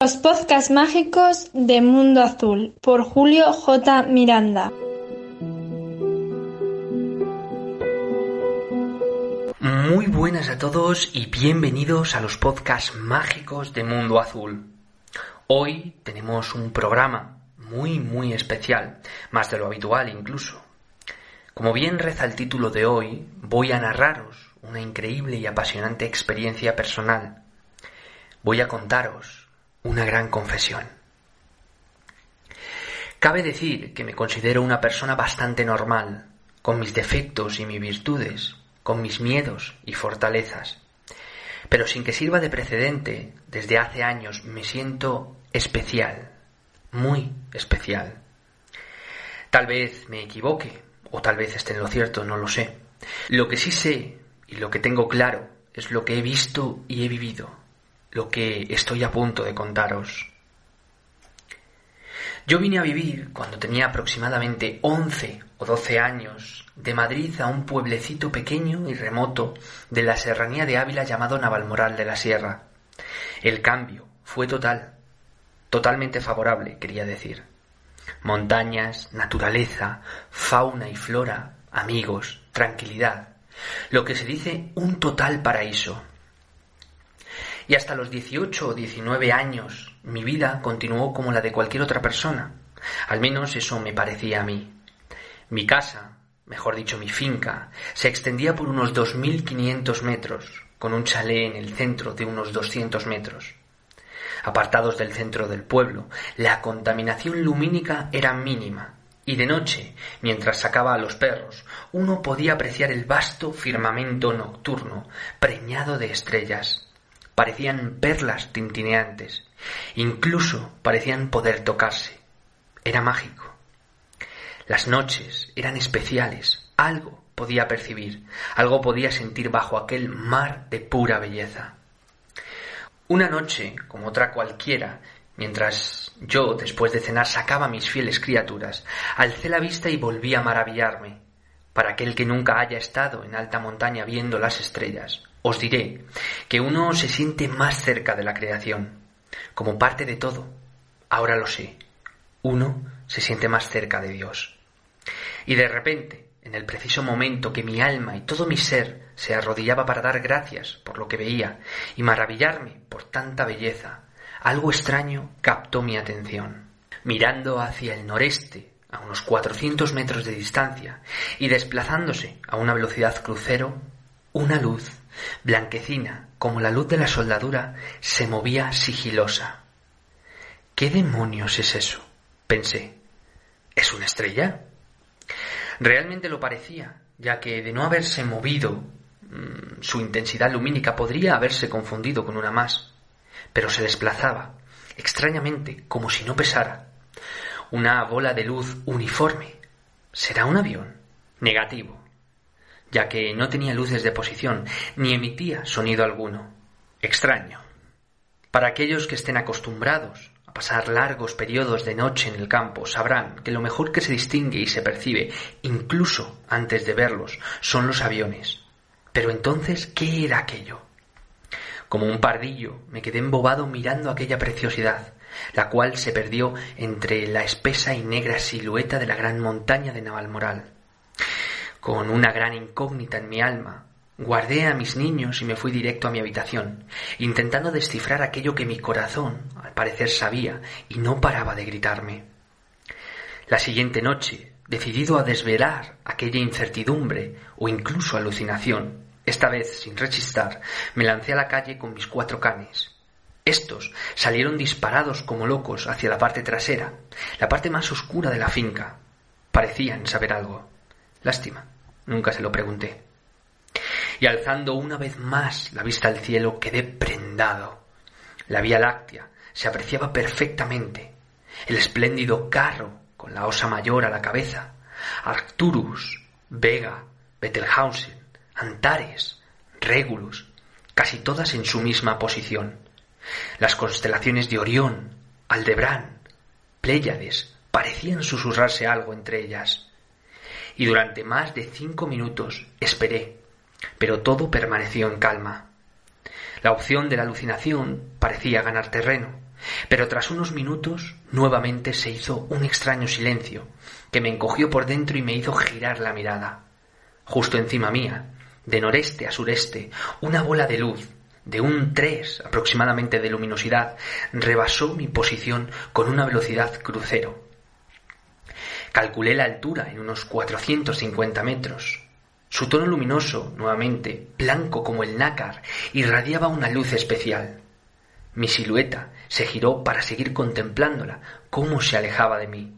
Los podcasts mágicos de Mundo Azul por Julio J. Miranda. Muy buenas a todos y bienvenidos a los podcasts mágicos de Mundo Azul. Hoy tenemos un programa muy muy especial, más de lo habitual incluso. Como bien reza el título de hoy, voy a narraros una increíble y apasionante experiencia personal. Voy a contaros una gran confesión. Cabe decir que me considero una persona bastante normal, con mis defectos y mis virtudes, con mis miedos y fortalezas. Pero sin que sirva de precedente, desde hace años me siento especial, muy especial. Tal vez me equivoque, o tal vez esté en lo cierto, no lo sé. Lo que sí sé y lo que tengo claro es lo que he visto y he vivido, lo que estoy a punto de contaros. Yo vine a vivir cuando tenía aproximadamente 11 o 12 años de Madrid a un pueblecito pequeño y remoto de la serranía de Ávila llamado Navalmoral de la Sierra. El cambio fue total, totalmente favorable, quería decir. Montañas, naturaleza, fauna y flora, amigos, tranquilidad. Lo que se dice un total paraíso. Y hasta los 18 o 19 años mi vida continuó como la de cualquier otra persona. Al menos eso me parecía a mí. Mi casa, mejor dicho mi finca, se extendía por unos 2.500 metros, con un chalet en el centro de unos 200 metros. Apartados del centro del pueblo, la contaminación lumínica era mínima, y de noche, mientras sacaba a los perros, uno podía apreciar el vasto firmamento nocturno, preñado de estrellas. Parecían perlas tintineantes, incluso parecían poder tocarse. Era mágico. Las noches eran especiales, algo podía percibir, algo podía sentir bajo aquel mar de pura belleza. Una noche, como otra cualquiera, mientras yo, después de cenar, sacaba mis fieles criaturas, alcé la vista y volví a maravillarme. Para aquel que nunca haya estado en alta montaña viendo las estrellas, os diré que uno se siente más cerca de la creación, como parte de todo. Ahora lo sé. Uno se siente más cerca de Dios. Y de repente, en el preciso momento que mi alma y todo mi ser se arrodillaba para dar gracias por lo que veía y maravillarme por tanta belleza, algo extraño captó mi atención. Mirando hacia el noreste, a unos cuatrocientos metros de distancia, y desplazándose a una velocidad crucero, una luz, blanquecina como la luz de la soldadura, se movía sigilosa. ¿Qué demonios es eso? pensé. ¿Es una estrella? Realmente lo parecía, ya que de no haberse movido mmm, su intensidad lumínica podría haberse confundido con una más, pero se desplazaba, extrañamente, como si no pesara. Una bola de luz uniforme. ¿Será un avión? Negativo, ya que no tenía luces de posición, ni emitía sonido alguno. Extraño. Para aquellos que estén acostumbrados a pasar largos periodos de noche en el campo, sabrán que lo mejor que se distingue y se percibe, incluso antes de verlos, son los aviones. Pero entonces, ¿qué era aquello? Como un pardillo, me quedé embobado mirando aquella preciosidad, la cual se perdió entre la espesa y negra silueta de la gran montaña de Navalmoral. Con una gran incógnita en mi alma, Guardé a mis niños y me fui directo a mi habitación, intentando descifrar aquello que mi corazón, al parecer, sabía y no paraba de gritarme. La siguiente noche, decidido a desvelar aquella incertidumbre o incluso alucinación, esta vez sin rechistar, me lancé a la calle con mis cuatro canes. Estos salieron disparados como locos hacia la parte trasera, la parte más oscura de la finca. Parecían saber algo. Lástima, nunca se lo pregunté. y alzando una vez más la vista al cielo quedé prendado. La Vía Láctea se apreciaba perfectamente, el espléndido carro con la osa mayor a la cabeza, Arcturus, Vega, Antares, Regulus, casi todas en su misma posición. Las constelaciones de Orión, Aldebrán, Pléyades parecían susurrarse algo entre ellas. Y durante más de cinco minutos esperé, pero todo permaneció en calma. La opción de la alucinación parecía ganar terreno, pero tras unos minutos nuevamente se hizo un extraño silencio que me encogió por dentro y me hizo girar la mirada. Justo encima mía, de noreste a sureste, una bola de luz, de un tres aproximadamente de luminosidad, rebasó mi posición con una velocidad crucero. Calculé la altura en unos 450 metros. Su tono luminoso, nuevamente, blanco como el nácar, irradiaba una luz especial. Mi silueta se giró para seguir contemplándola, cómo se alejaba de mí.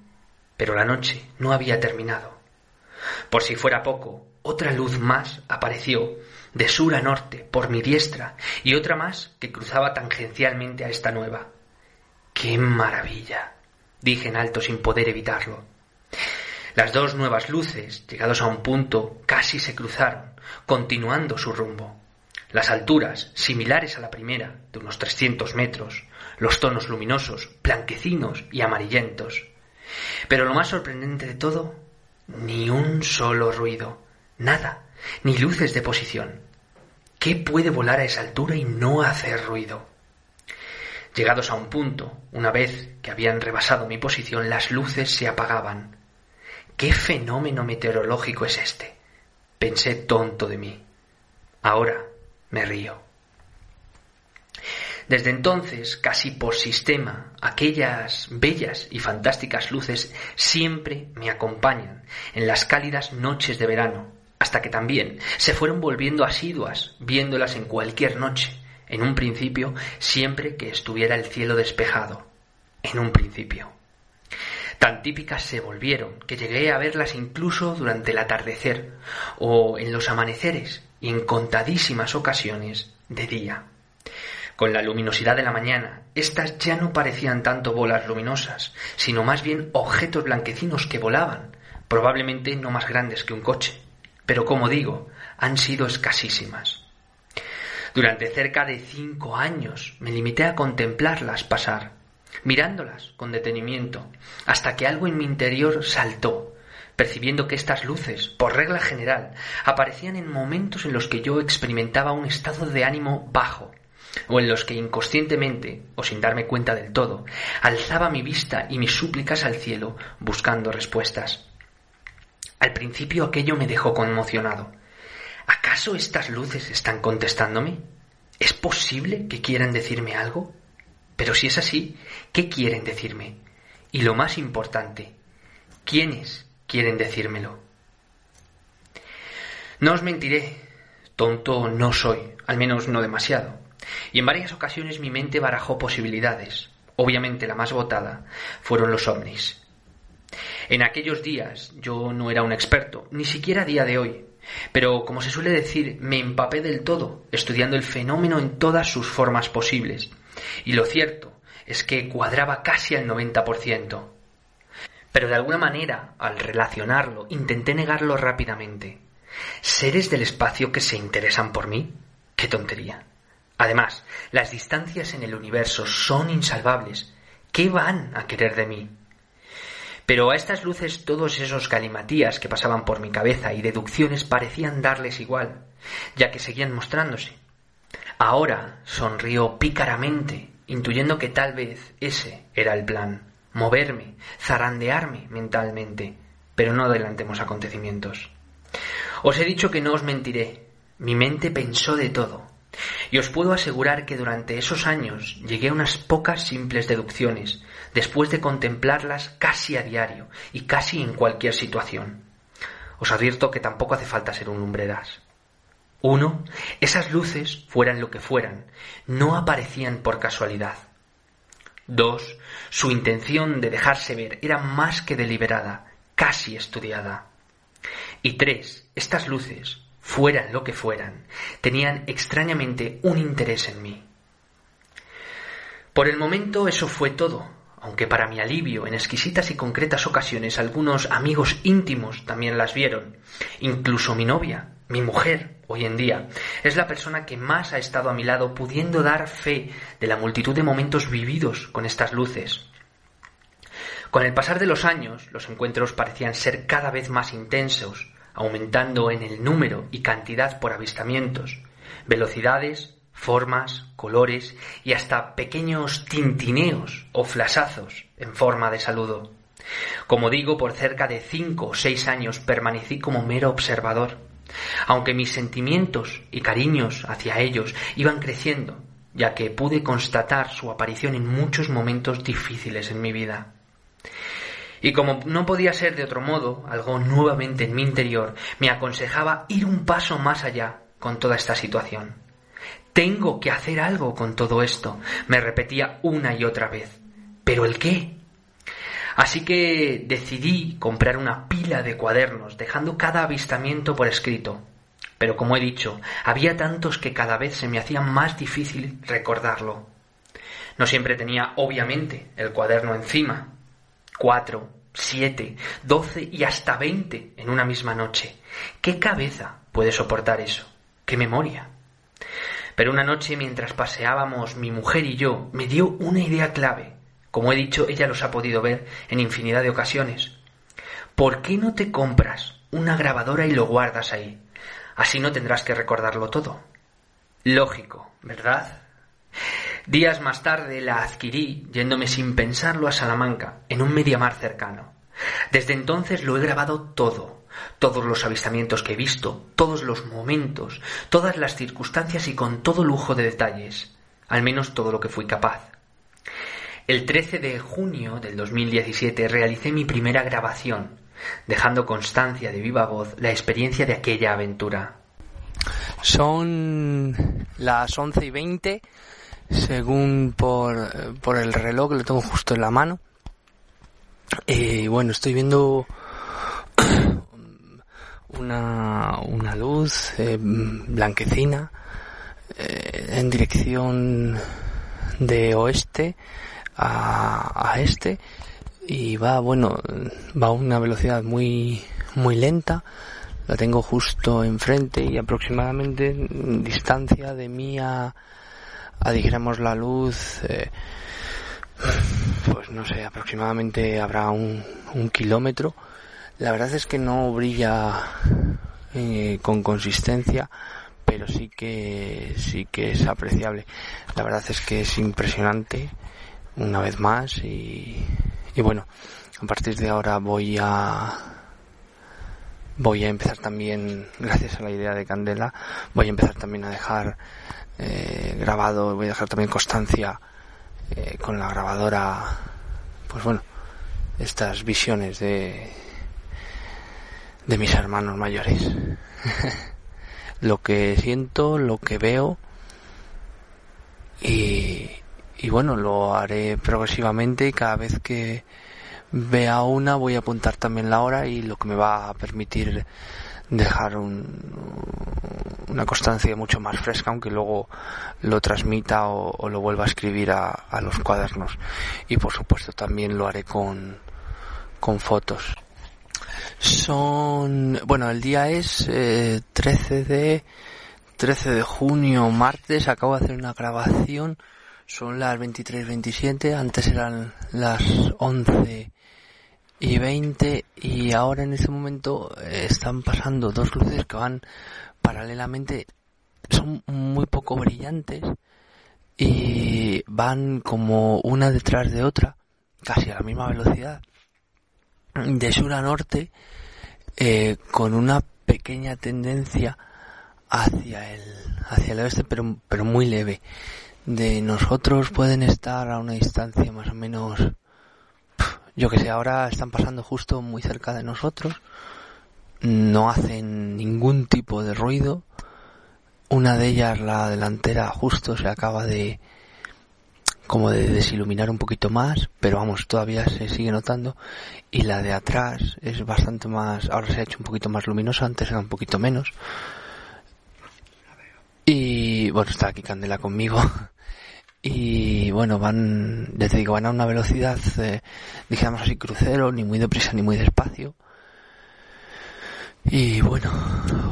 Pero la noche no había terminado. Por si fuera poco, otra luz más apareció, de sur a norte, por mi diestra, y otra más que cruzaba tangencialmente a esta nueva. ¡Qué maravilla! dije en alto sin poder evitarlo. Las dos nuevas luces, llegados a un punto, casi se cruzaron, continuando su rumbo. Las alturas, similares a la primera, de unos trescientos metros, los tonos luminosos, blanquecinos y amarillentos. Pero lo más sorprendente de todo, ni un solo ruido, nada, ni luces de posición. ¿Qué puede volar a esa altura y no hacer ruido? Llegados a un punto, una vez que habían rebasado mi posición, las luces se apagaban, ¿Qué fenómeno meteorológico es este? Pensé tonto de mí. Ahora me río. Desde entonces, casi por sistema, aquellas bellas y fantásticas luces siempre me acompañan en las cálidas noches de verano, hasta que también se fueron volviendo asiduas, viéndolas en cualquier noche, en un principio siempre que estuviera el cielo despejado, en un principio. Tan típicas se volvieron que llegué a verlas incluso durante el atardecer o en los amaneceres y en contadísimas ocasiones de día. Con la luminosidad de la mañana, éstas ya no parecían tanto bolas luminosas, sino más bien objetos blanquecinos que volaban, probablemente no más grandes que un coche, pero como digo, han sido escasísimas. Durante cerca de cinco años me limité a contemplarlas pasar, mirándolas con detenimiento, hasta que algo en mi interior saltó, percibiendo que estas luces, por regla general, aparecían en momentos en los que yo experimentaba un estado de ánimo bajo, o en los que inconscientemente, o sin darme cuenta del todo, alzaba mi vista y mis súplicas al cielo buscando respuestas. Al principio aquello me dejó conmocionado. ¿Acaso estas luces están contestándome? ¿Es posible que quieran decirme algo? Pero si es así, ¿qué quieren decirme? Y lo más importante, ¿quiénes quieren decírmelo? No os mentiré, tonto no soy, al menos no demasiado. Y en varias ocasiones mi mente barajó posibilidades. Obviamente la más votada fueron los ovnis. En aquellos días yo no era un experto, ni siquiera a día de hoy, pero como se suele decir, me empapé del todo, estudiando el fenómeno en todas sus formas posibles, y lo cierto es que cuadraba casi al 90%. Pero de alguna manera, al relacionarlo, intenté negarlo rápidamente. ¿Seres del espacio que se interesan por mí? ¡Qué tontería! Además, las distancias en el universo son insalvables. ¿Qué van a querer de mí? Pero a estas luces todos esos galimatías que pasaban por mi cabeza y deducciones parecían darles igual, ya que seguían mostrándose. Ahora sonrió pícaramente, intuyendo que tal vez ese era el plan, moverme, zarandearme mentalmente, pero no adelantemos acontecimientos. Os he dicho que no os mentiré, mi mente pensó de todo, y os puedo asegurar que durante esos años llegué a unas pocas simples deducciones, después de contemplarlas casi a diario y casi en cualquier situación. Os advierto que tampoco hace falta ser un lumbreras. Uno, esas luces, fueran lo que fueran, no aparecían por casualidad. Dos, su intención de dejarse ver era más que deliberada, casi estudiada. Y tres, estas luces, fueran lo que fueran, tenían extrañamente un interés en mí. Por el momento eso fue todo, aunque para mi alivio, en exquisitas y concretas ocasiones algunos amigos íntimos también las vieron, incluso mi novia, mi mujer, hoy en día, es la persona que más ha estado a mi lado pudiendo dar fe de la multitud de momentos vividos con estas luces. Con el pasar de los años, los encuentros parecían ser cada vez más intensos, aumentando en el número y cantidad por avistamientos, velocidades, formas, colores y hasta pequeños tintineos o flasazos en forma de saludo. Como digo, por cerca de cinco o seis años permanecí como mero observador, aunque mis sentimientos y cariños hacia ellos iban creciendo, ya que pude constatar su aparición en muchos momentos difíciles en mi vida. Y como no podía ser de otro modo, algo nuevamente en mi interior me aconsejaba ir un paso más allá con toda esta situación. Tengo que hacer algo con todo esto, me repetía una y otra vez. ¿Pero el qué? Así que decidí comprar una pila de cuadernos, dejando cada avistamiento por escrito. Pero como he dicho, había tantos que cada vez se me hacía más difícil recordarlo. No siempre tenía, obviamente, el cuaderno encima. Cuatro, siete, doce y hasta veinte en una misma noche. ¿Qué cabeza puede soportar eso? ¿Qué memoria? Pero una noche mientras paseábamos mi mujer y yo me dio una idea clave. Como he dicho, ella los ha podido ver en infinidad de ocasiones. ¿Por qué no te compras una grabadora y lo guardas ahí? Así no tendrás que recordarlo todo. Lógico, ¿verdad? Días más tarde la adquirí yéndome sin pensarlo a Salamanca, en un mediamar cercano. Desde entonces lo he grabado todo, todos los avistamientos que he visto, todos los momentos, todas las circunstancias y con todo lujo de detalles, al menos todo lo que fui capaz. El 13 de junio del 2017 realicé mi primera grabación, dejando constancia de viva voz la experiencia de aquella aventura. Son las 11 y 20, según por, por el reloj, que lo tengo justo en la mano. Y bueno, estoy viendo una, una luz eh, blanquecina eh, en dirección de oeste a, a este y va bueno va a una velocidad muy muy lenta la tengo justo enfrente y aproximadamente distancia de mí a, a dijéramos la luz eh, pues no sé aproximadamente habrá un, un kilómetro la verdad es que no brilla eh, con consistencia, pero sí que sí que es apreciable. La verdad es que es impresionante una vez más y, y bueno, a partir de ahora voy a voy a empezar también, gracias a la idea de Candela, voy a empezar también a dejar eh, grabado, voy a dejar también constancia eh, con la grabadora, pues bueno, estas visiones de, de mis hermanos mayores. lo que siento, lo que veo y, y bueno, lo haré progresivamente y cada vez que vea una voy a apuntar también la hora y lo que me va a permitir dejar un, una constancia mucho más fresca, aunque luego lo transmita o, lo vuelva a escribir a, a, los cuadernos. Y por supuesto también lo haré con, con fotos. Son, bueno, el día es eh, 13 de 13 de junio, martes. Acabo de hacer una grabación. Son las 23:27. Antes eran las 11 y 20 y ahora en este momento eh, están pasando dos luces que van paralelamente. Son muy poco brillantes y van como una detrás de otra, casi a la misma velocidad de sur a norte eh, con una pequeña tendencia hacia el hacia el oeste pero pero muy leve de nosotros pueden estar a una distancia más o menos yo que sé ahora están pasando justo muy cerca de nosotros no hacen ningún tipo de ruido una de ellas la delantera justo se acaba de como de desiluminar un poquito más, pero vamos, todavía se sigue notando. Y la de atrás es bastante más, ahora se ha hecho un poquito más luminosa, antes era un poquito menos. bueno, está aquí Candela conmigo. Y bueno, van, ya te digo, van a una velocidad, eh, dijéramos así, crucero, ni muy deprisa ni muy despacio. Y bueno,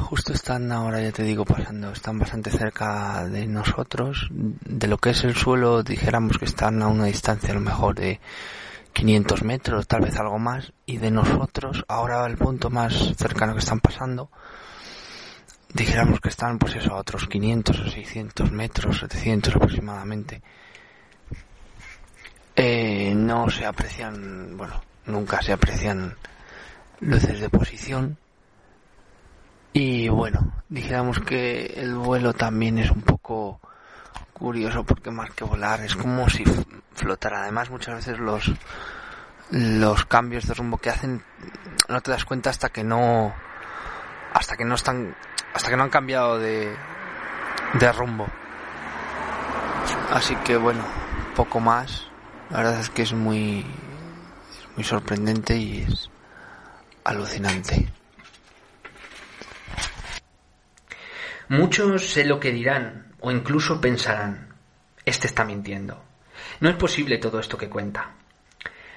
justo están ahora, ya te digo, pasando, están bastante cerca de nosotros. De lo que es el suelo, dijéramos que están a una distancia a lo mejor de 500 metros, tal vez algo más. Y de nosotros, ahora el punto más cercano que están pasando, dijéramos que están pues eso a otros 500 o 600 metros, 700 aproximadamente. Eh, no se aprecian, bueno, nunca se aprecian luces de posición. Y bueno, dijéramos que el vuelo también es un poco curioso porque más que volar es como si flotara. Además muchas veces los los cambios de rumbo que hacen no te das cuenta hasta que no hasta que no están hasta que no han cambiado de, de rumbo. Así que bueno, poco más. La verdad es que es muy, es muy sorprendente y es alucinante. Muchos sé lo que dirán o incluso pensarán, este está mintiendo. No es posible todo esto que cuenta.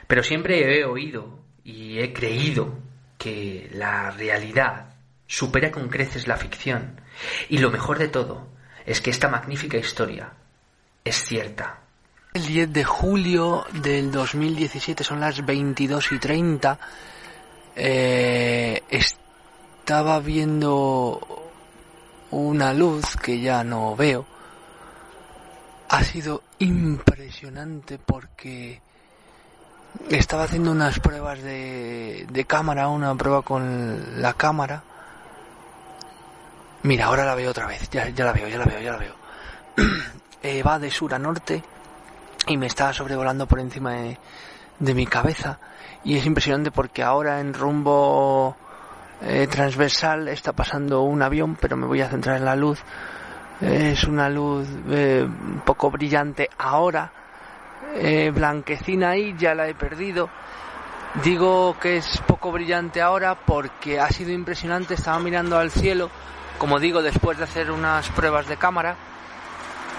Pero siempre he oído y he creído que la realidad supera con creces la ficción. Y lo mejor de todo es que esta magnífica historia es cierta. El 10 de julio del 2017 son las 22 y 30. Eh, estaba viendo una luz que ya no veo. Ha sido impresionante porque estaba haciendo unas pruebas de, de cámara, una prueba con la cámara Mira, ahora la veo otra vez. Ya, la veo, ya la veo, ya la veo. Eh, va de sur a norte y me está sobrevolando por encima de, mi cabeza. Y es impresionante porque ahora en rumbo eh, transversal está pasando un avión, pero me voy a centrar en la luz. es una luz eh, poco brillante ahora, blanquecina ahí, ya la he perdido. Digo que es poco brillante ahora porque ha sido impresionante, estaba mirando al cielo como digo, después de hacer unas pruebas de cámara,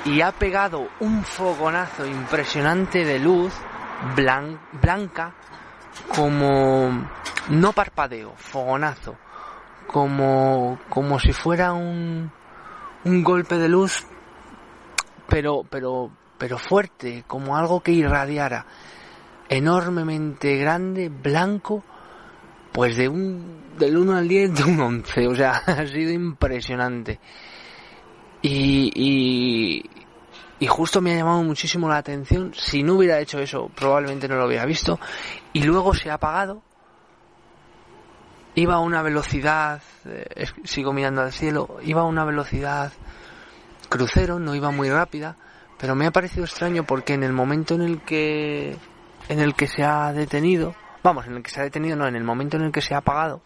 y ha pegado un fogonazo impresionante de luz blanca, como no parpadeo, fogonazo, como, como si fuera un, un golpe de luz, pero, pero, pero fuerte, como algo que irradiara, enormemente grande, blanco, pues de un, del 1 al 10, de un 11. O sea, ha sido impresionante. Y, y, y justo me ha llamado muchísimo la atención. Si no hubiera hecho eso, probablemente no lo hubiera visto. Y luego se ha apagado. Iba a una velocidad, eh, sigo mirando al cielo, iba a una velocidad crucero, no iba muy rápida, pero me ha parecido extraño porque en el momento en el que en el que se ha detenido, vamos, en el que se ha detenido, no, en el momento en el que se ha apagado,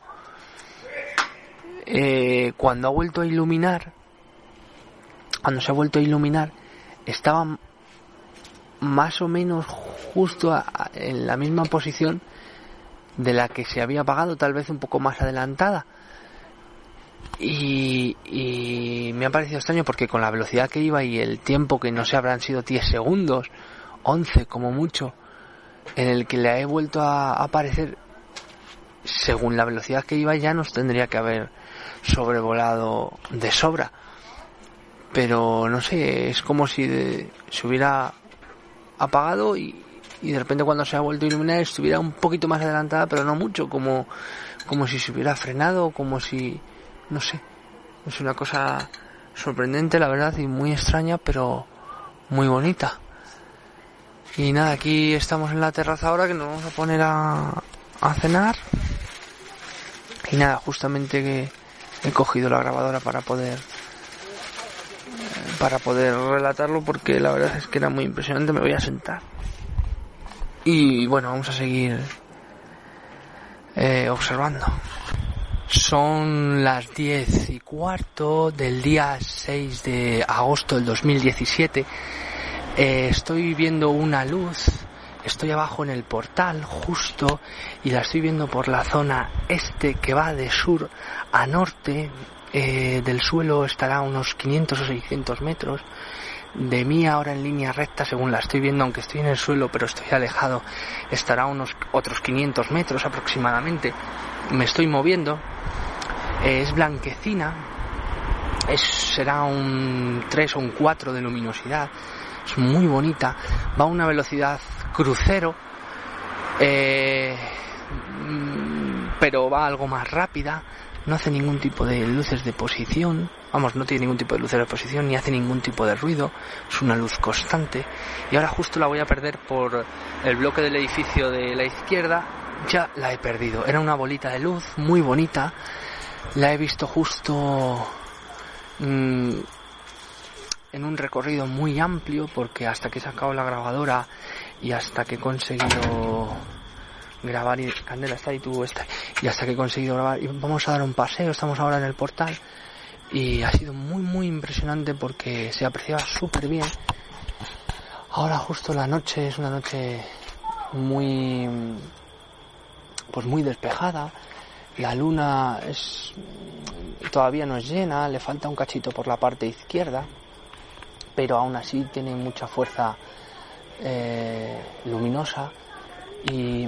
eh, cuando ha vuelto a iluminar, cuando se ha vuelto a iluminar, estaba más o menos justo en la misma posición de la que se había apagado, tal vez un poco más adelantada. Y, y, me ha parecido extraño porque con la velocidad que iba y el tiempo que no sé habrán sido 10 segundos, 11 como mucho, en el que le he vuelto a aparecer según la velocidad que iba ya nos tendría que haber sobrevolado de sobra. Pero no sé es como si se hubiera apagado y, y, de repente cuando se ha vuelto a iluminar estuviera un poquito más adelantada pero no mucho como como si se hubiera frenado como si no sé. Es una cosa sorprendente la verdad y muy extraña pero muy bonita y nada, aquí estamos en la terraza ahora que nos vamos a poner a, cenar. Y nada, justamente que he cogido la grabadora para poder para poder relatarlo porque la verdad es que era muy impresionante. Me voy a sentar. Y bueno, vamos a seguir eh, observando. Son las diez y cuarto del día 6 de agosto del 2017 eh, estoy viendo una luz, estoy abajo en el portal justo y la estoy viendo por la zona este que va de sur a norte eh, del suelo estará a unos 500 o 600 metros. De mí ahora en línea recta, según la estoy viendo, aunque estoy en el suelo, pero estoy alejado, estará a unos otros 500 metros aproximadamente. Me estoy moviendo. es blanquecina. Es, será un 3 o un 4 de luminosidad. Es muy bonita. Va a una velocidad crucero. Eh, pero va algo más rápida no hace ningún tipo de luces de posición, vamos, no tiene ningún tipo de luces de posición ni hace ningún tipo de ruido, es una luz constante y ahora justo la voy a perder por el bloque del edificio de la izquierda, ya la he perdido, era una bolita de luz muy bonita, la he visto justo mm, en un recorrido muy amplio porque hasta que he sacado la grabadora y hasta que he conseguido grabar y Candela está y tú estás y hasta que he conseguido grabar y vamos a dar un paseo estamos ahora en el portal y ha sido muy muy impresionante porque se apreciaba súper bien. Ahora justo la noche es una noche muy pues muy despejada. La luna es todavía no es llena le falta un cachito por la parte izquierda pero aún así tiene mucha fuerza eh, luminosa y,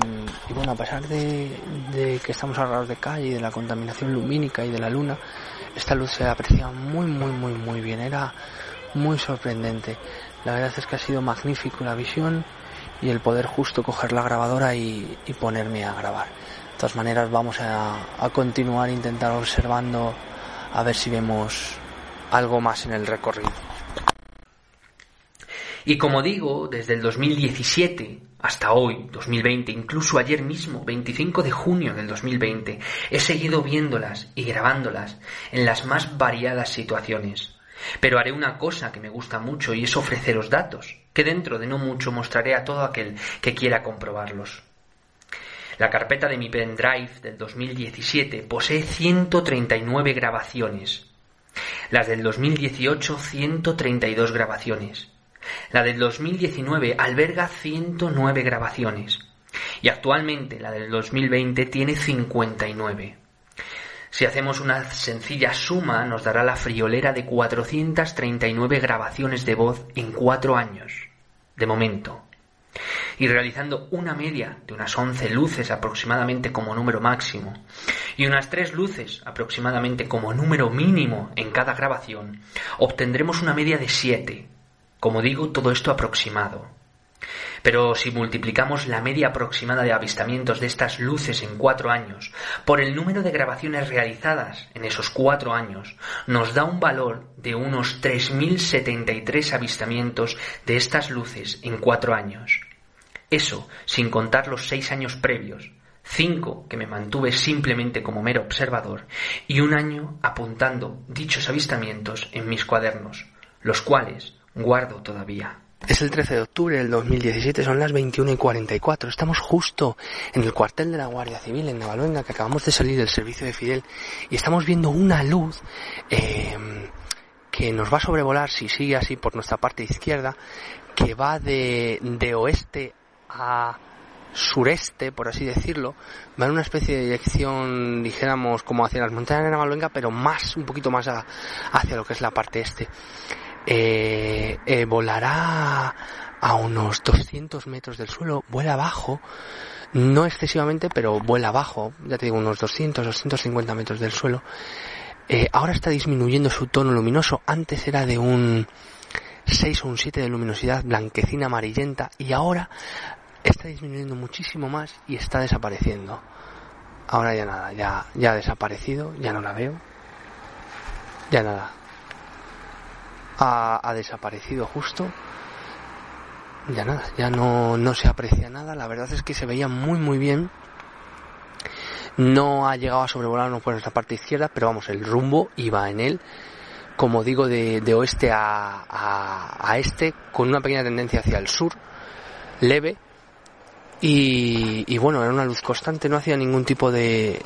bueno, a pesar de, que estamos a de calle y de la contaminación lumínica y de la luna, esta luz se aprecia muy, muy, muy, muy bien. Era muy sorprendente. La verdad es que ha sido magnífico la visión y el poder justo coger la grabadora y, ponerme a grabar. De todas maneras, vamos a, a continuar intentar observando a ver si vemos algo más en el recorrido. Y como digo, desde el 2017 hasta hoy, 2020, incluso ayer mismo, 25 de junio del 2020, he seguido viéndolas y grabándolas en las más variadas situaciones. Pero haré una cosa que me gusta mucho y es ofreceros datos, que dentro de no mucho mostraré a todo aquel que quiera comprobarlos. La carpeta de mi pendrive del 2017 posee 139 grabaciones. Las del 2018 132 grabaciones. La del 2019 alberga 109 grabaciones y actualmente la del 2020 tiene 59. Si hacemos una sencilla suma nos dará la friolera de 439 grabaciones de voz en cuatro años, de momento. Y realizando una media de unas 11 luces aproximadamente como número máximo y unas 3 luces aproximadamente como número mínimo en cada grabación, obtendremos una media de 7, como digo, todo esto aproximado. Pero si multiplicamos la media aproximada de avistamientos de estas luces en cuatro años por el número de grabaciones realizadas en esos cuatro años, nos da un valor de unos 3.073 avistamientos de estas luces en cuatro años. Eso sin contar los seis años previos, cinco que me mantuve simplemente como mero observador y un año apuntando dichos avistamientos en mis cuadernos, los cuales guardo todavía. Es el 13 de octubre del 2017, son las 21 y 44. Estamos justo en el cuartel de la Guardia Civil en Navalvenga, que acabamos de salir del servicio de Fidel, y estamos viendo una luz em, que nos va a sobrevolar, si sigue así, por nuestra parte izquierda, que va de, oeste a sureste, por así decirlo, va en una especie de dirección, dijéramos, como hacia las montañas de Navalvenga, pero más, un poquito más hacia lo que es la parte este. Eh, eh, volará a unos 200 metros del suelo, vuela abajo, no excesivamente, pero vuela abajo, ya te digo, unos 200, 250 metros del suelo. Eh, ahora está disminuyendo su tono luminoso, antes era de un 6 o un 7 de luminosidad blanquecina amarillenta y ahora está disminuyendo muchísimo más y está desapareciendo. Ahora ya nada, ya, ya ha desaparecido, ya no la veo. Ya nada, ha, desaparecido justo. Ya nada, ya no, no se aprecia nada. La verdad es que se veía muy muy bien. No ha llegado a sobrevolarnos por nuestra parte izquierda, pero vamos, el rumbo iba en él, como digo, de, de oeste a, a, este, con una pequeña tendencia hacia el sur, leve, y, y, bueno, era una luz constante, no hacía ningún tipo de,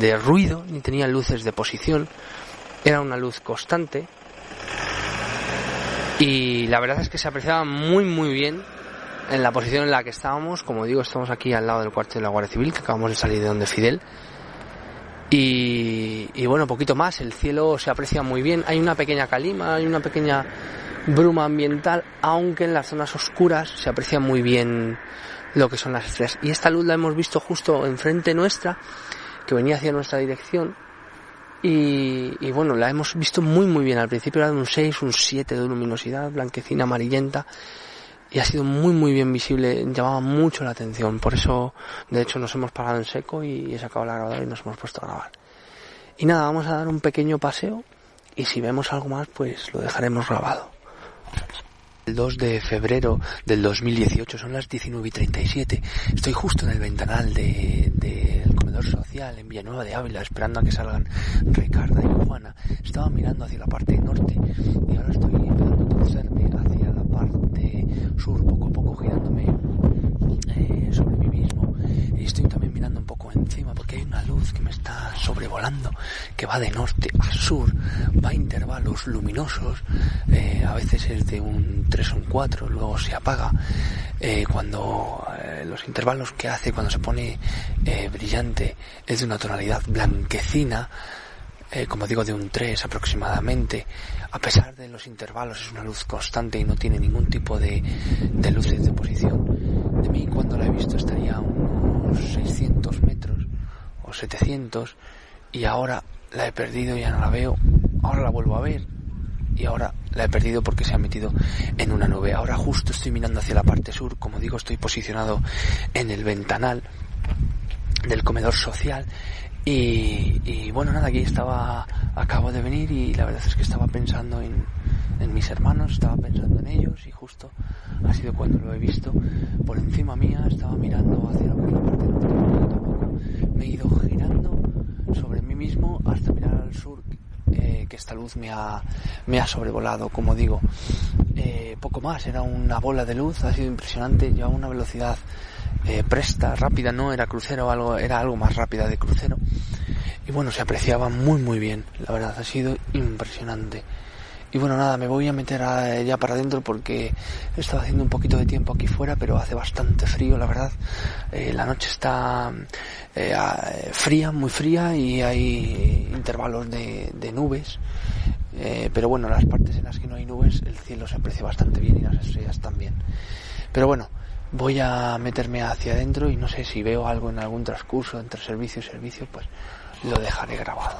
de, ruido, ni tenía luces de posición. Era una luz constante y la verdad es que se apreciaba muy muy bien en la posición en la que estábamos. Como digo, estamos aquí al lado del cuartel de la Guardia Civil, que acabamos de salir de donde Fidel. Y, y bueno, poquito más, el cielo se aprecia muy bien, hay una pequeña calima, hay una pequeña bruma ambiental, aunque en las zonas oscuras se aprecia muy bien lo que son las estrellas. Y esta luz la hemos visto justo enfrente nuestra, que venía hacia nuestra dirección. Y, y, bueno, la hemos visto muy muy bien. Al principio era de un 6, un 7 de luminosidad, blanquecina, amarillenta. Y ha sido muy muy bien visible, llamaba mucho la atención. Por eso, de hecho, nos hemos parado en seco y he sacado la grabadora y nos hemos puesto a grabar. Y nada, vamos a dar un pequeño paseo y si vemos algo más, pues lo dejaremos grabado. El 2 de febrero del 2018 son las 19 y 37. Estoy justo en el ventanal del de, social en Villanueva de Ávila esperando a que salgan Ricarda y Juana. Estaba mirando hacia la parte norte y ahora estoy empezando a torcerme hacia la parte sur, poco a poco girándome eh, sobre. Y estoy también mirando un poco encima porque hay una luz que me está sobrevolando que va de norte a sur, va a intervalos luminosos, eh, a veces es de un 3 o un 4, luego se apaga. Eh, cuando eh, los intervalos que hace cuando se pone brillante es de una tonalidad blanquecina, como digo, de un 3 aproximadamente. A pesar de los intervalos es una luz constante y no tiene ningún tipo de, de luces de posición. De mí cuando la he visto estaría a unos 600 metros o 700 y ahora la he perdido, ya no la veo, ahora la vuelvo a ver y ahora la he perdido porque se ha metido en una nube. Ahora justo estoy mirando hacia la parte sur, como digo, estoy posicionado en el ventanal del comedor social y, y, bueno, nada, aquí estaba, acabo de venir y la verdad es que estaba pensando en, en, mis hermanos, estaba pensando en ellos y justo ha sido cuando lo he visto por encima mía, estaba mirando hacia la parte norte, me he ido girando sobre mí mismo hasta mirar al sur, eh, que esta luz me ha, me ha sobrevolado, como digo. Eh, poco más, era una bola de luz, ha sido impresionante, llevaba una velocidad eh, presta, rápida, no era crucero, algo, era algo más rápida de crucero. Y bueno, se apreciaba muy muy bien, la verdad, ha sido impresionante. Y bueno, nada, me voy a meter ya para adentro porque he estado haciendo un poquito de tiempo aquí fuera, pero hace bastante frío, la verdad. Eh, la noche está eh, fría, muy fría y hay intervalos de, de nubes. Eh, pero bueno, las partes en las que no hay nubes, el cielo se aprecia bastante bien y las estrellas también. Pero bueno, voy a meterme hacia adentro y no sé si veo algo en algún transcurso entre servicio y servicio, pues lo dejaré grabado.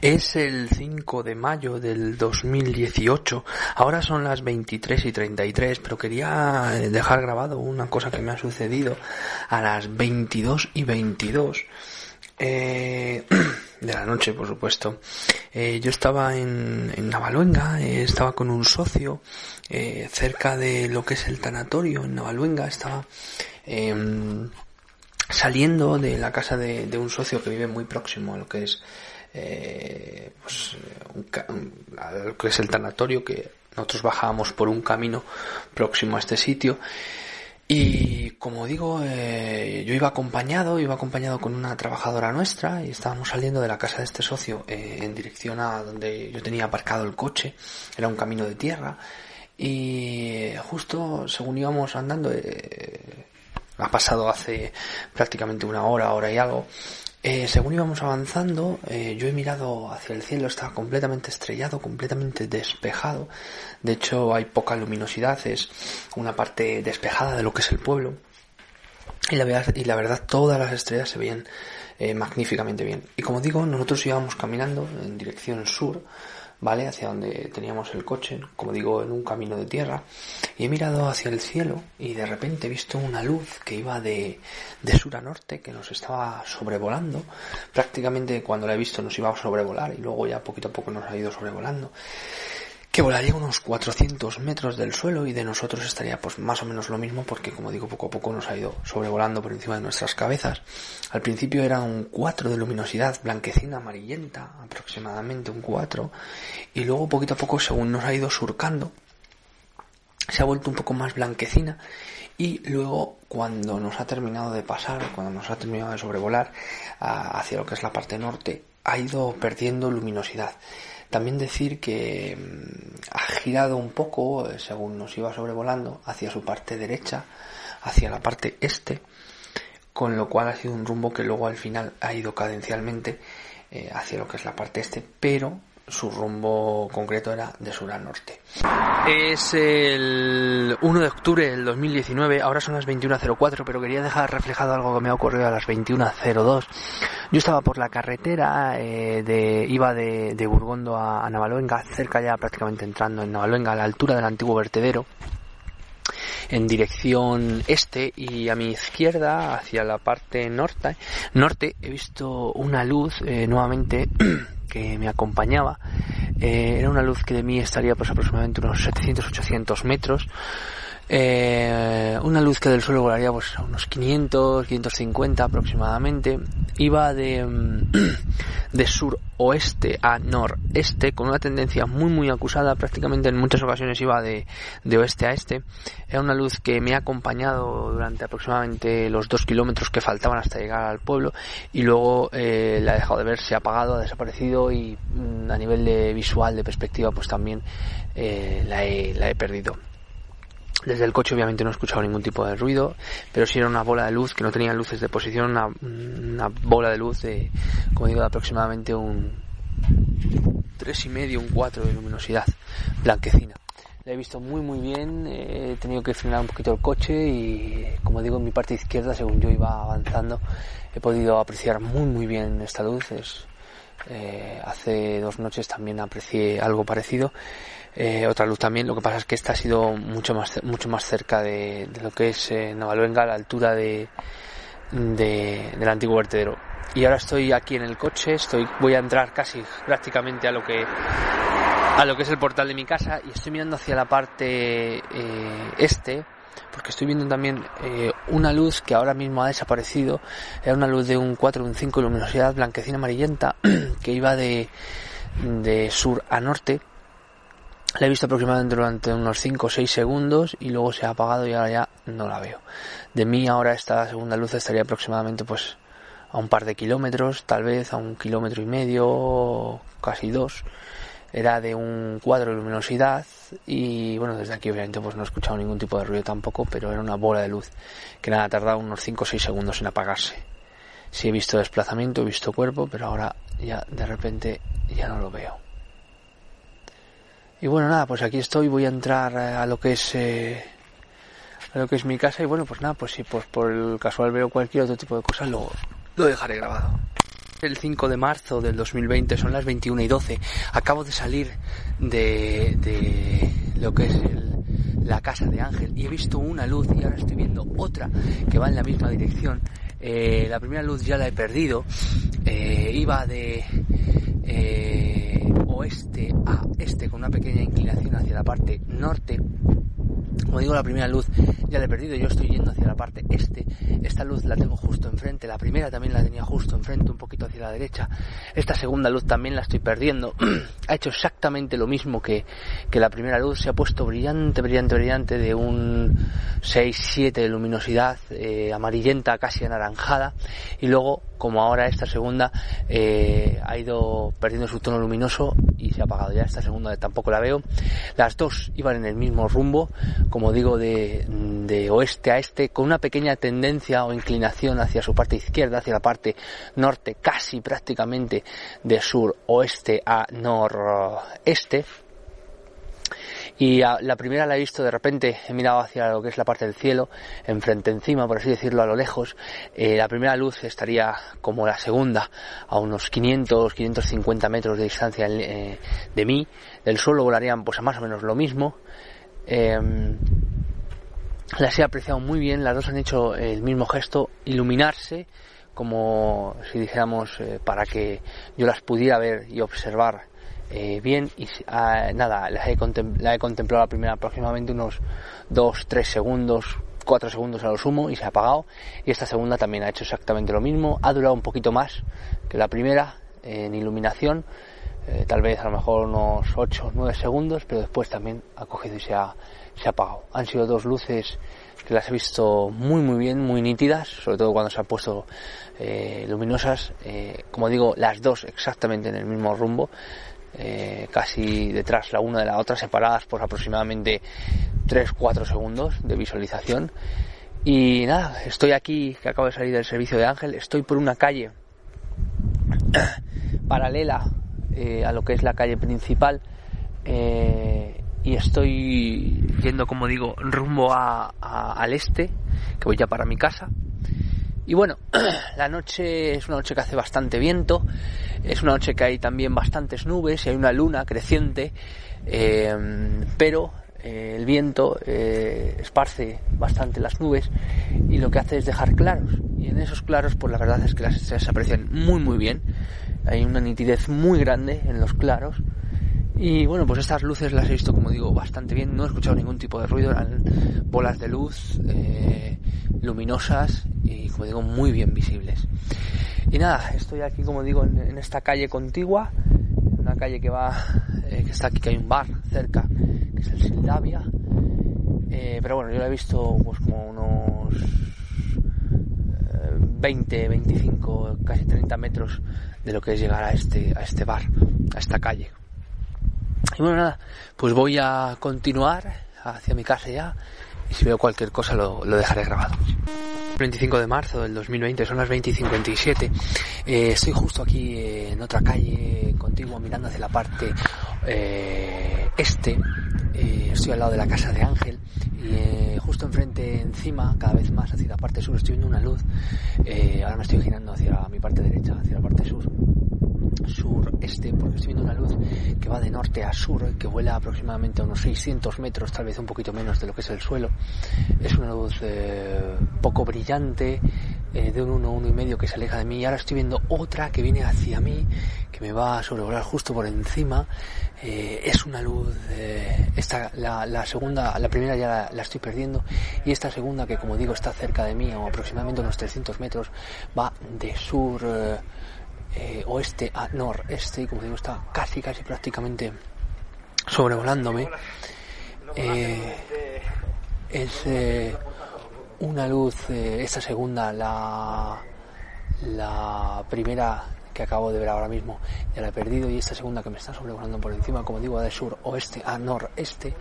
Es el 5 de mayo del 2018. Ahora son las 23 y 33, pero quería dejar grabado una cosa que me ha sucedido a las 22 y 22. Eh, de la noche, por supuesto. Eh, yo estaba en, en Navaluenga, eh, estaba con un socio eh, cerca de lo que es el tanatorio en Navaluenga, estaba em, saliendo de la casa de, de, un socio que vive muy próximo a lo que es eh, pues, a lo que es el tanatorio que nosotros bajábamos por un camino próximo a este sitio y como digo, eh, yo iba acompañado, iba acompañado con una trabajadora nuestra y estábamos saliendo de la casa de este socio eh, en dirección a donde yo tenía aparcado el coche. Era un camino de tierra y justo según íbamos andando, eh, ha pasado hace prácticamente una hora, hora y algo, eh, según íbamos avanzando, eh, yo he mirado hacia el cielo, estaba completamente estrellado, completamente despejado. De hecho, hay poca luminosidad, es una parte despejada de lo que es el pueblo. Y la verdad, y la verdad todas las estrellas se veían eh, magníficamente bien. Y como digo, nosotros íbamos caminando en dirección sur, ¿vale? Hacia donde teníamos el coche, como digo, en un camino de tierra, y he mirado hacia el cielo y de repente he visto una luz que iba de, de sur a norte, que nos estaba sobrevolando. Prácticamente cuando la he visto nos iba a sobrevolar y luego ya poquito a poco nos ha ido sobrevolando que volaría unos 400 metros del suelo y de nosotros estaría pues más o menos lo mismo porque como digo poco a poco nos ha ido sobrevolando por encima de nuestras cabezas. Al principio era un 4 de luminosidad blanquecina amarillenta, aproximadamente un 4, y luego poquito a poco según nos ha ido surcando se ha vuelto un poco más blanquecina y luego cuando nos ha terminado de pasar, cuando nos ha terminado de sobrevolar hacia lo que es la parte norte, ha ido perdiendo luminosidad. También decir que ha girado un poco, según nos iba sobrevolando, hacia su parte derecha, hacia la parte este, con lo cual ha sido un rumbo que luego al final ha ido cadencialmente eh, hacia lo que es la parte este, pero su rumbo concreto era de sur a norte. Es el 1 de octubre del 2019, ahora son las 21.04, pero quería dejar reflejado algo que me ha ocurrido a las 21.02. Yo estaba por la carretera, eh, de, iba de, de Burgondo a, a Navaluenga, cerca ya prácticamente entrando en Navaluenga, a la altura del antiguo vertedero en dirección este y a mi izquierda hacia la parte norte norte he visto una luz eh, nuevamente que me acompañaba eh, era una luz que de mí estaría pues aproximadamente unos 700-800 metros eh, una luz que del suelo volaría pues a unos 500, 550 aproximadamente. Iba de, mm, de sur oeste a noreste con una tendencia muy muy acusada. Prácticamente en muchas ocasiones iba de, de oeste a este. Era una luz que me ha acompañado durante aproximadamente los dos kilómetros que faltaban hasta llegar al pueblo y luego eh, la ha dejado de ver, se ha apagado, ha desaparecido y mm, a nivel de visual, de perspectiva, pues también eh, la, he, la he perdido. Desde el coche obviamente no he escuchado ningún tipo de ruido, pero sí era una bola de luz que no tenía luces de posición, una, una bola de luz de, como digo, de aproximadamente un tres y medio, un 4 de luminosidad blanquecina. La he visto muy muy bien, he tenido que frenar un poquito el coche y como digo en mi parte izquierda, según yo iba avanzando, he podido apreciar muy muy bien esta luz. Es, eh, hace dos noches también aprecié algo parecido eh, otra luz también. Lo que pasa es que esta ha sido mucho más, mucho más cerca de, lo que es eh, Navaluenga, a la altura de, de, del antiguo vertedero. Y ahora estoy aquí en el coche, estoy, voy a entrar casi prácticamente a lo que a lo que es el portal de mi casa y estoy mirando hacia la parte eh, este porque estoy viendo también eh, una luz que ahora mismo ha desaparecido era una luz de un 4 un 5 de luminosidad blanquecina amarillenta que iba de, de sur a norte la he visto aproximadamente durante unos 5 o 6 segundos y luego se ha apagado y ahora ya no la veo. De mí ahora esta segunda luz estaría aproximadamente pues a un par de kilómetros, tal vez a un kilómetro y medio, casi dos. Era de un cuadro de luminosidad y bueno, desde aquí obviamente pues no he escuchado ningún tipo de ruido tampoco, pero era una bola de luz que nada, ha tardado unos 5 o 6 segundos en apagarse. Sí he visto desplazamiento, he visto cuerpo, pero ahora ya de repente ya no lo veo. Y bueno, nada, pues aquí estoy, voy a entrar eh, a lo que es eh, a lo que es mi casa y bueno, pues nada, pues si pues por el casual veo cualquier otro tipo de cosa, lo, lo dejaré grabado. El 5 de marzo del 2020 son las 21 y 12. Acabo de salir de, de lo que es el, la casa de Ángel y he visto una luz y ahora estoy viendo otra que va en la misma dirección. Eh, la primera luz ya la he perdido. Eh, iba de... Eh, oeste a este con una pequeña inclinación hacia la parte norte. Como digo, la primera luz ya la he perdido, yo estoy yendo hacia la parte este. Esta luz la tengo justo enfrente, la primera también la tenía justo enfrente, un poquito hacia la derecha. Esta segunda luz también la estoy perdiendo. ha hecho exactamente lo mismo que, que la primera luz, se ha puesto brillante, brillante, brillante, de un 6-7 de luminosidad, eh, amarillenta, casi anaranjada. Y luego como ahora esta segunda eh, ha ido perdiendo su tono luminoso y se ha apagado ya esta segunda tampoco la veo las dos iban en el mismo rumbo como digo de, oeste a este con una pequeña tendencia o inclinación hacia su parte izquierda hacia la parte norte casi prácticamente de sur oeste a noreste y a, la primera la he visto de repente, he mirado hacia lo que es la parte del cielo, enfrente encima, por así decirlo, a lo lejos. Eh, la primera luz estaría como la segunda, a unos 500, 550 metros de distancia eh, de mí. Del suelo volarían pues a más o menos lo mismo. Eh, las he apreciado muy bien, las dos han hecho el mismo gesto, iluminarse, como si dijéramos, eh, para que yo las pudiera ver y observar eh, bien. Y ah, nada, la he, la he contemplado la primera aproximadamente unos 2, 3 segundos, 4 segundos a lo sumo y se ha apagado. Y esta segunda también ha hecho exactamente lo mismo, ha durado un poquito más que la primera en iluminación, eh, tal vez a lo mejor unos 8 9 segundos, pero después también ha cogido y se ha, se ha apagado. Han sido dos luces que las he visto muy muy bien, muy nítidas, sobre todo cuando se han puesto eh, luminosas, eh, como digo, las dos exactamente en el mismo rumbo, casi detrás la una de la otra, separadas por aproximadamente 3-4 segundos de visualización. Y nada, estoy aquí, que acabo de salir del servicio de Ángel, estoy por una calle paralela eh, a lo que es la calle principal eh, y estoy yendo, como digo, rumbo a, al este, que voy ya para mi casa. Y bueno, la noche es una noche que hace bastante viento, es una noche que hay también bastantes nubes y hay una luna creciente, eh, pero el viento esparce bastante las nubes y lo que hace es dejar claros. Y en esos claros, pues la verdad es que las estrellas se aprecian muy muy bien hay una nitidez muy grande en los claros. Y bueno, pues estas luces las he visto, como digo, bastante bien. No he escuchado ningún tipo de ruido. Eran bolas de luz eh, luminosas y, como digo, muy bien visibles. Y nada, estoy aquí, como digo, en, esta calle contigua. Una calle que va, eh, que está aquí, que hay un bar cerca, que es el Sildavia. Eh, pero bueno, yo la he visto pues como unos 20, 25, casi 30 metros de lo que es llegar a este, a este bar, a esta calle. Y bueno, nada, pues voy a continuar hacia mi casa ya y si veo cualquier cosa lo, dejaré grabado. 25 de marzo del 2020, son las 20 y 57. Eh, estoy justo aquí en otra calle contigua mirando hacia la parte eh, este. Eh, estoy al lado de la casa de Ángel y justo enfrente, encima, cada vez más hacia la parte sur, estoy viendo una luz. ahora me estoy girando hacia mi parte derecha, hacia la parte sur sureste, porque estoy viendo una luz que va de norte a sur, que vuela aproximadamente unos 600 metros, tal vez un poquito menos de lo que es el suelo. Es una luz eh, poco brillante, eh, de un 1, uno y medio que se aleja de mí. Y ahora estoy viendo otra que viene hacia mí, que me va a sobrevolar justo por encima. Eh, es una luz, esta, la, segunda, la primera ya la, estoy perdiendo, y esta segunda que como digo está cerca de mí, o aproximadamente unos 300 metros, va de sur eh, oeste a noreste y como digo está casi casi prácticamente sobrevolándome. Eh, es eh, una luz esta segunda la la primera que acabo de ver ahora mismo ya la he perdido y esta segunda que me está sobrevolando por encima, como digo, de sur oeste a noreste,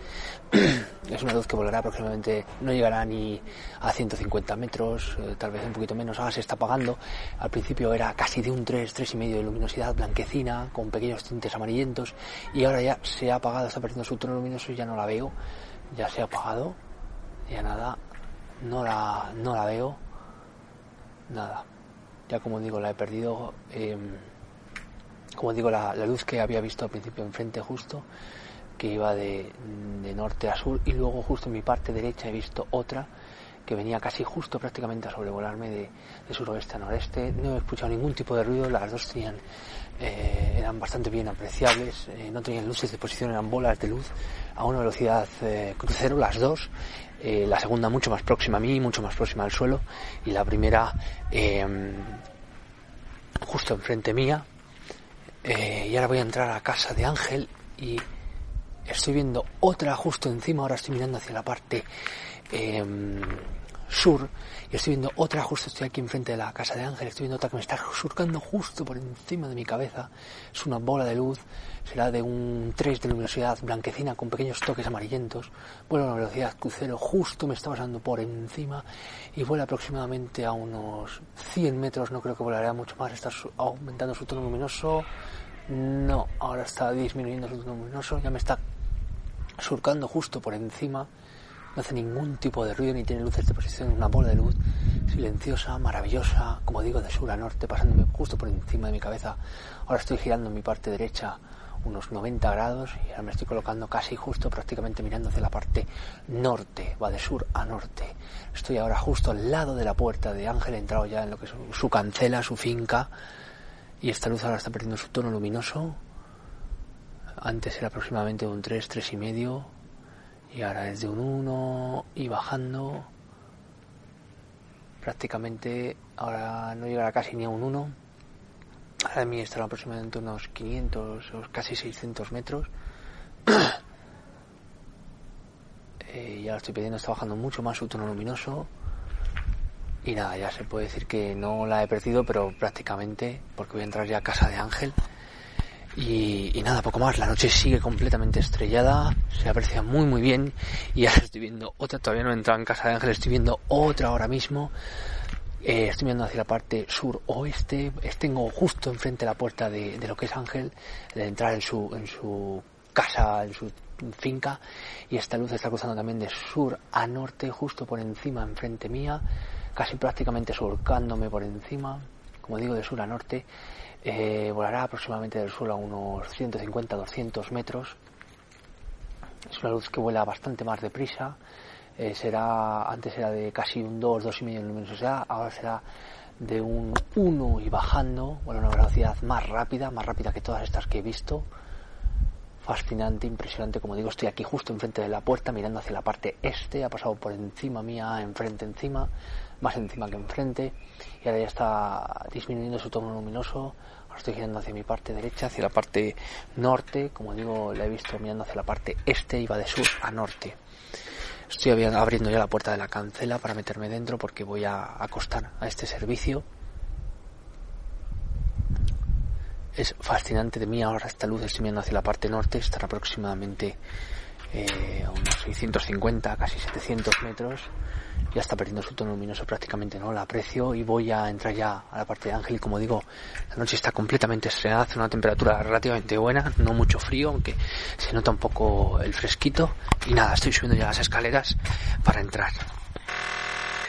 es una luz que volará aproximadamente, no llegará ni a 150 metros, eh, tal vez un poquito menos, ahora se está apagando. Al principio era casi de un 3, 3 y medio de luminosidad blanquecina, con pequeños tintes amarillentos, y ahora ya se ha apagado, está perdiendo su tono luminoso y ya no la veo, ya se ha apagado, ya nada, no la, no la veo, nada ya como digo la he perdido em, como digo la, luz que había visto al principio enfrente justo que iba de, norte a sur y luego justo en mi parte derecha he visto otra que venía casi justo prácticamente a sobrevolarme de, suroeste a noreste. No he escuchado ningún tipo de ruido las dos tenían eh, eran bastante bien apreciables eh, no tenían luces de posición eran bolas de luz a una velocidad eh, crucero las dos eh, la segunda mucho más próxima a mí, mucho más próxima al suelo, y la primera em, justo enfrente mía. Eh, y ahora voy a entrar a casa de Ángel y estoy viendo otra justo encima, ahora estoy mirando hacia la parte em, sur y estoy viendo otra justo estoy aquí enfrente de la casa de Ángel estoy viendo otra que me está surcando justo por encima de mi cabeza. Es una bola de luz será de un 3 de luminosidad blanquecina con pequeños toques amarillentos. Vuela a una velocidad crucero justo me está pasando por encima y vuela aproximadamente a unos 100 metros. No creo que volará mucho más está aumentando su tono luminoso. No ahora está disminuyendo su tono luminoso ya me está surcando justo por encima no hace ningún tipo de ruido ni tiene luces de posición, una bola de luz silenciosa, maravillosa, como digo, de sur a norte, pasándome justo por encima de mi cabeza. Ahora estoy girando en mi parte derecha unos 90 grados y ahora me estoy colocando casi justo prácticamente mirando hacia la parte norte, va de sur a norte. Estoy ahora justo al lado de la puerta de Ángel, he entrado ya en lo que es su cancela, su finca, y esta luz ahora está perdiendo su tono luminoso. Antes era aproximadamente un 3, 3 y medio, y ahora es de un 1 y bajando. Prácticamente ahora no llegará casi ni a un 1 ahora mí estará aproximadamente unos 500 o casi 600 metros. Eh, ya lo estoy pidiendo está bajando mucho más su tono luminoso. Y nada ya se puede decir que no la he perdido pero prácticamente porque voy a entrar ya a casa de Ángel Y, nada, poco más. La noche sigue completamente estrellada, se aprecia muy muy bien. Y ahora estoy viendo otra, todavía no he entrado en casa de Ángel, estoy viendo otra ahora mismo. Eh, estoy viendo hacia la parte sur-oeste. Tengo justo enfrente la puerta de, lo que es Ángel, de entrar en su, en su casa, en su finca. Y esta luz está cruzando también de sur a norte, justo por encima, enfrente mía, casi prácticamente surcándome por encima, como digo, de sur a norte. Eh, volará aproximadamente del suelo a unos 150-200 metros. Es una luz que vuela bastante más deprisa. Eh, será, antes era de casi un 2, 2,5 en luminosidad, ahora será de un 1 y bajando, bueno, una velocidad más rápida, más rápida que todas estas que he visto. Fascinante, impresionante, como digo, estoy aquí justo enfrente de la puerta, mirando hacia la parte este, ha pasado por encima mía, enfrente, encima, más encima que enfrente, y ahora ya está disminuyendo su tono luminoso, estoy girando hacia mi parte derecha, hacia la parte norte. Como digo, la he visto mirando hacia la parte este y va de sur a norte. Estoy abriendo ya la puerta de la cancela para meterme dentro porque voy a acostar a este servicio. Es fascinante de mí ahora esta luz, estoy mirando hacia la parte norte, estará aproximadamente eh, a unos 650, casi 700 metros ya está perdiendo su tono luminoso prácticamente, ¿no? La aprecio y voy a entrar ya a la parte de Ángel como digo, la noche está completamente estrenada, hace una temperatura relativamente buena, no mucho frío, aunque se nota un poco el fresquito y nada, estoy subiendo ya las escaleras para entrar.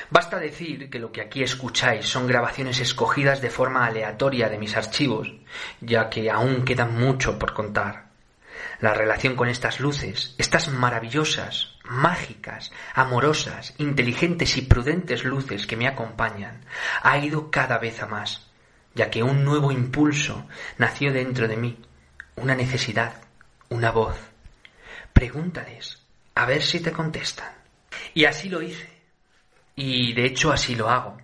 Basta decir que lo que aquí escucháis son grabaciones escogidas de forma aleatoria de mis archivos, ya que aún queda mucho por contar. La relación con estas luces, estas maravillosas, mágicas, amorosas, inteligentes y prudentes luces que me acompañan, ha ido cada vez a más, ya que un nuevo impulso nació dentro de mí, una necesidad, una voz. Pregúntales, a ver si te contestan. Y así lo hice. Y de hecho así lo hago.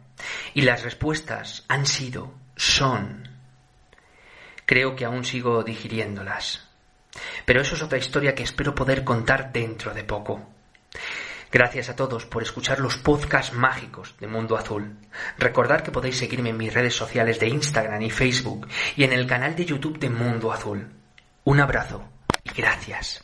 Y las respuestas han sido, son. Creo que aún sigo digiriéndolas. Pero eso es otra historia que espero poder contar dentro de poco. Gracias a todos por escuchar los podcasts mágicos de Mundo Azul. Recordad que podéis seguirme en mis redes sociales de Instagram y Facebook y en el canal de YouTube de Mundo Azul. Un abrazo y gracias.